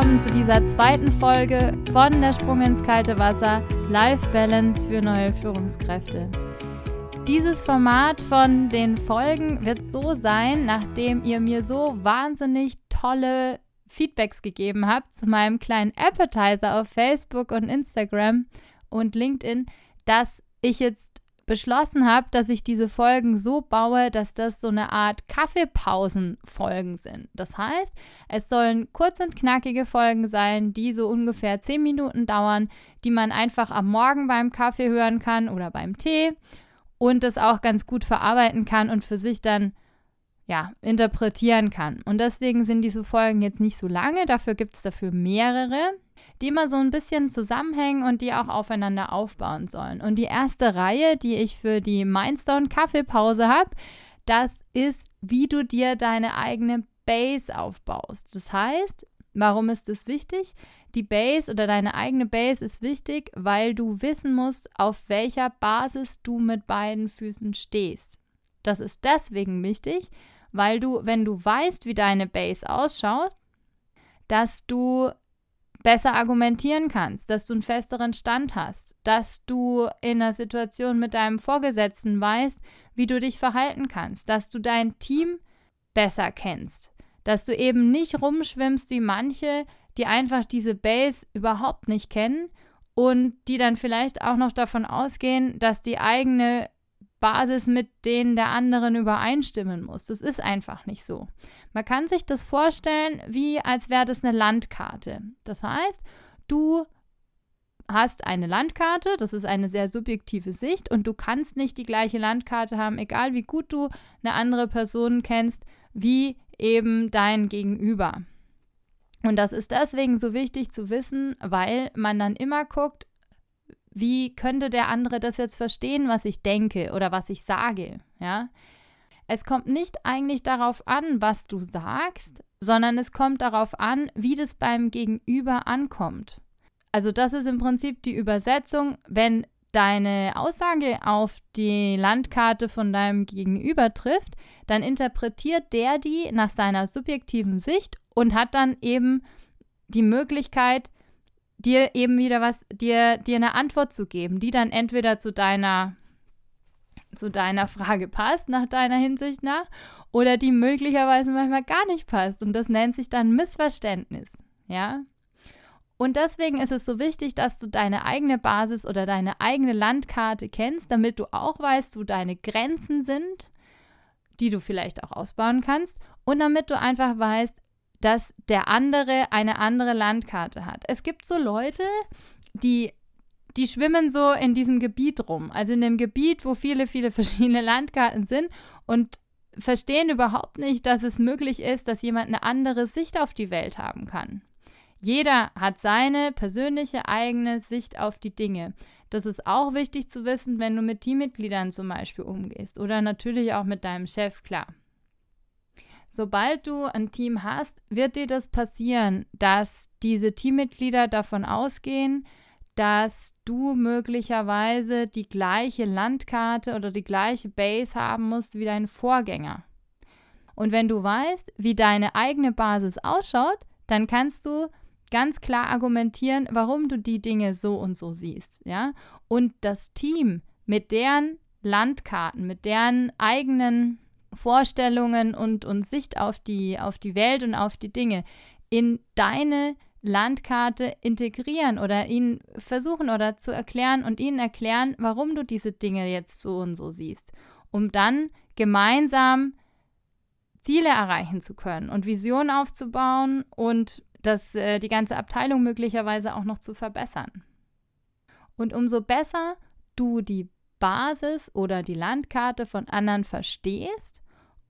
willkommen zu dieser zweiten Folge von der Sprung ins kalte Wasser Life Balance für neue Führungskräfte. Dieses Format von den Folgen wird so sein, nachdem ihr mir so wahnsinnig tolle Feedbacks gegeben habt zu meinem kleinen Appetizer auf Facebook und Instagram und LinkedIn, dass ich jetzt beschlossen habe, dass ich diese Folgen so baue, dass das so eine Art Kaffeepausen-Folgen sind. Das heißt, es sollen kurz und knackige Folgen sein, die so ungefähr 10 Minuten dauern, die man einfach am Morgen beim Kaffee hören kann oder beim Tee und das auch ganz gut verarbeiten kann und für sich dann ja, interpretieren kann. Und deswegen sind diese Folgen jetzt nicht so lange, dafür gibt es dafür mehrere die immer so ein bisschen zusammenhängen und die auch aufeinander aufbauen sollen. Und die erste Reihe, die ich für die Mindstone Kaffeepause habe, das ist, wie du dir deine eigene Base aufbaust. Das heißt, warum ist es wichtig? Die Base oder deine eigene Base ist wichtig, weil du wissen musst, auf welcher Basis du mit beiden Füßen stehst. Das ist deswegen wichtig, weil du, wenn du weißt, wie deine Base ausschaut, dass du besser argumentieren kannst, dass du einen festeren Stand hast, dass du in einer Situation mit deinem Vorgesetzten weißt, wie du dich verhalten kannst, dass du dein Team besser kennst, dass du eben nicht rumschwimmst wie manche, die einfach diese Base überhaupt nicht kennen und die dann vielleicht auch noch davon ausgehen, dass die eigene Basis mit denen der anderen übereinstimmen muss. Das ist einfach nicht so. Man kann sich das vorstellen, wie als wäre das eine Landkarte. Das heißt, du hast eine Landkarte, das ist eine sehr subjektive Sicht und du kannst nicht die gleiche Landkarte haben, egal wie gut du eine andere Person kennst, wie eben dein Gegenüber. Und das ist deswegen so wichtig zu wissen, weil man dann immer guckt, wie könnte der andere das jetzt verstehen, was ich denke oder was ich sage, ja? Es kommt nicht eigentlich darauf an, was du sagst, sondern es kommt darauf an, wie das beim Gegenüber ankommt. Also das ist im Prinzip die Übersetzung, wenn deine Aussage auf die Landkarte von deinem Gegenüber trifft, dann interpretiert der die nach seiner subjektiven Sicht und hat dann eben die Möglichkeit, dir eben wieder was, dir, dir eine Antwort zu geben, die dann entweder zu deiner, zu deiner Frage passt, nach deiner Hinsicht nach, oder die möglicherweise manchmal gar nicht passt. Und das nennt sich dann Missverständnis. Ja. Und deswegen ist es so wichtig, dass du deine eigene Basis oder deine eigene Landkarte kennst, damit du auch weißt, wo deine Grenzen sind, die du vielleicht auch ausbauen kannst. Und damit du einfach weißt, dass der andere eine andere Landkarte hat. Es gibt so Leute, die die schwimmen so in diesem Gebiet rum, also in dem Gebiet, wo viele, viele verschiedene Landkarten sind und verstehen überhaupt nicht, dass es möglich ist, dass jemand eine andere Sicht auf die Welt haben kann. Jeder hat seine persönliche eigene Sicht auf die Dinge. Das ist auch wichtig zu wissen, wenn du mit Teammitgliedern zum Beispiel umgehst oder natürlich auch mit deinem Chef, klar. Sobald du ein Team hast, wird dir das passieren, dass diese Teammitglieder davon ausgehen, dass du möglicherweise die gleiche Landkarte oder die gleiche Base haben musst wie dein Vorgänger. Und wenn du weißt, wie deine eigene Basis ausschaut, dann kannst du ganz klar argumentieren, warum du die Dinge so und so siehst, ja? Und das Team mit deren Landkarten, mit deren eigenen Vorstellungen und, und Sicht auf die, auf die Welt und auf die Dinge in deine Landkarte integrieren oder ihnen versuchen oder zu erklären und ihnen erklären, warum du diese Dinge jetzt so und so siehst, um dann gemeinsam Ziele erreichen zu können und Visionen aufzubauen und das, äh, die ganze Abteilung möglicherweise auch noch zu verbessern. Und umso besser du die Basis oder die Landkarte von anderen verstehst,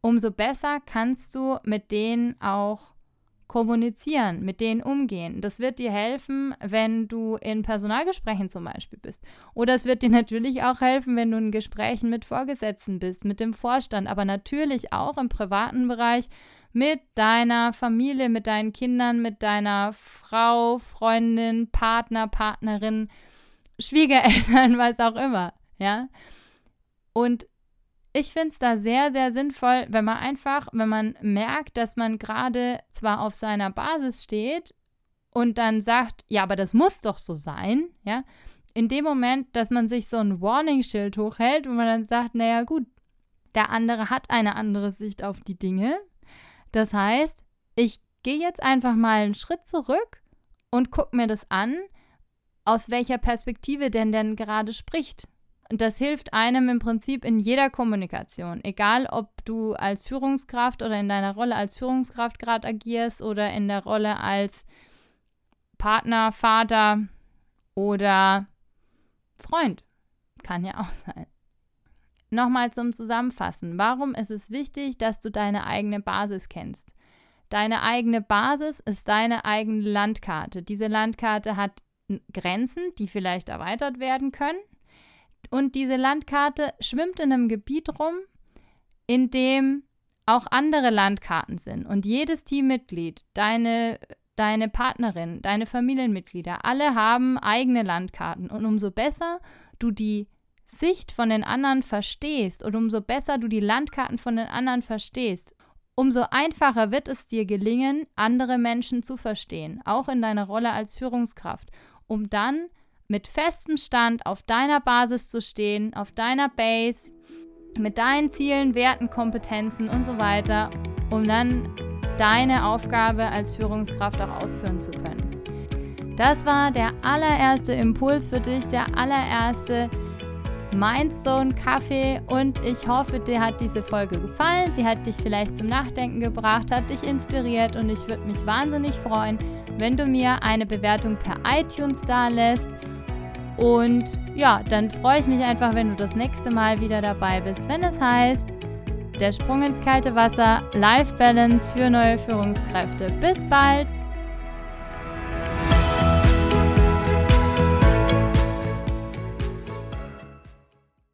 umso besser kannst du mit denen auch kommunizieren, mit denen umgehen. Das wird dir helfen, wenn du in Personalgesprächen zum Beispiel bist. Oder es wird dir natürlich auch helfen, wenn du in Gesprächen mit Vorgesetzten bist, mit dem Vorstand, aber natürlich auch im privaten Bereich mit deiner Familie, mit deinen Kindern, mit deiner Frau, Freundin, Partner, Partnerin, Schwiegereltern, was auch immer ja. Und ich finde es da sehr, sehr sinnvoll, wenn man einfach, wenn man merkt, dass man gerade zwar auf seiner Basis steht und dann sagt, ja, aber das muss doch so sein, ja, in dem Moment, dass man sich so ein Warning-Schild hochhält, wo man dann sagt, naja gut, der andere hat eine andere Sicht auf die Dinge. Das heißt, ich gehe jetzt einfach mal einen Schritt zurück und gucke mir das an, aus welcher Perspektive denn denn gerade spricht. Und das hilft einem im Prinzip in jeder Kommunikation, egal ob du als Führungskraft oder in deiner Rolle als Führungskraft gerade agierst oder in der Rolle als Partner, Vater oder Freund. Kann ja auch sein. Nochmal zum Zusammenfassen. Warum ist es wichtig, dass du deine eigene Basis kennst? Deine eigene Basis ist deine eigene Landkarte. Diese Landkarte hat Grenzen, die vielleicht erweitert werden können. Und diese Landkarte schwimmt in einem Gebiet rum, in dem auch andere Landkarten sind. Und jedes Teammitglied, deine, deine Partnerin, deine Familienmitglieder, alle haben eigene Landkarten. Und umso besser du die Sicht von den anderen verstehst und umso besser du die Landkarten von den anderen verstehst, umso einfacher wird es dir gelingen, andere Menschen zu verstehen, auch in deiner Rolle als Führungskraft, um dann mit festem Stand auf deiner Basis zu stehen, auf deiner Base, mit deinen Zielen, Werten, Kompetenzen und so weiter, um dann deine Aufgabe als Führungskraft auch ausführen zu können. Das war der allererste Impuls für dich, der allererste Mindstone Kaffee und ich hoffe, dir hat diese Folge gefallen. Sie hat dich vielleicht zum Nachdenken gebracht, hat dich inspiriert und ich würde mich wahnsinnig freuen, wenn du mir eine Bewertung per iTunes da lässt. Und ja, dann freue ich mich einfach, wenn du das nächste Mal wieder dabei bist, wenn es heißt, der Sprung ins kalte Wasser, Life Balance für neue Führungskräfte. Bis bald!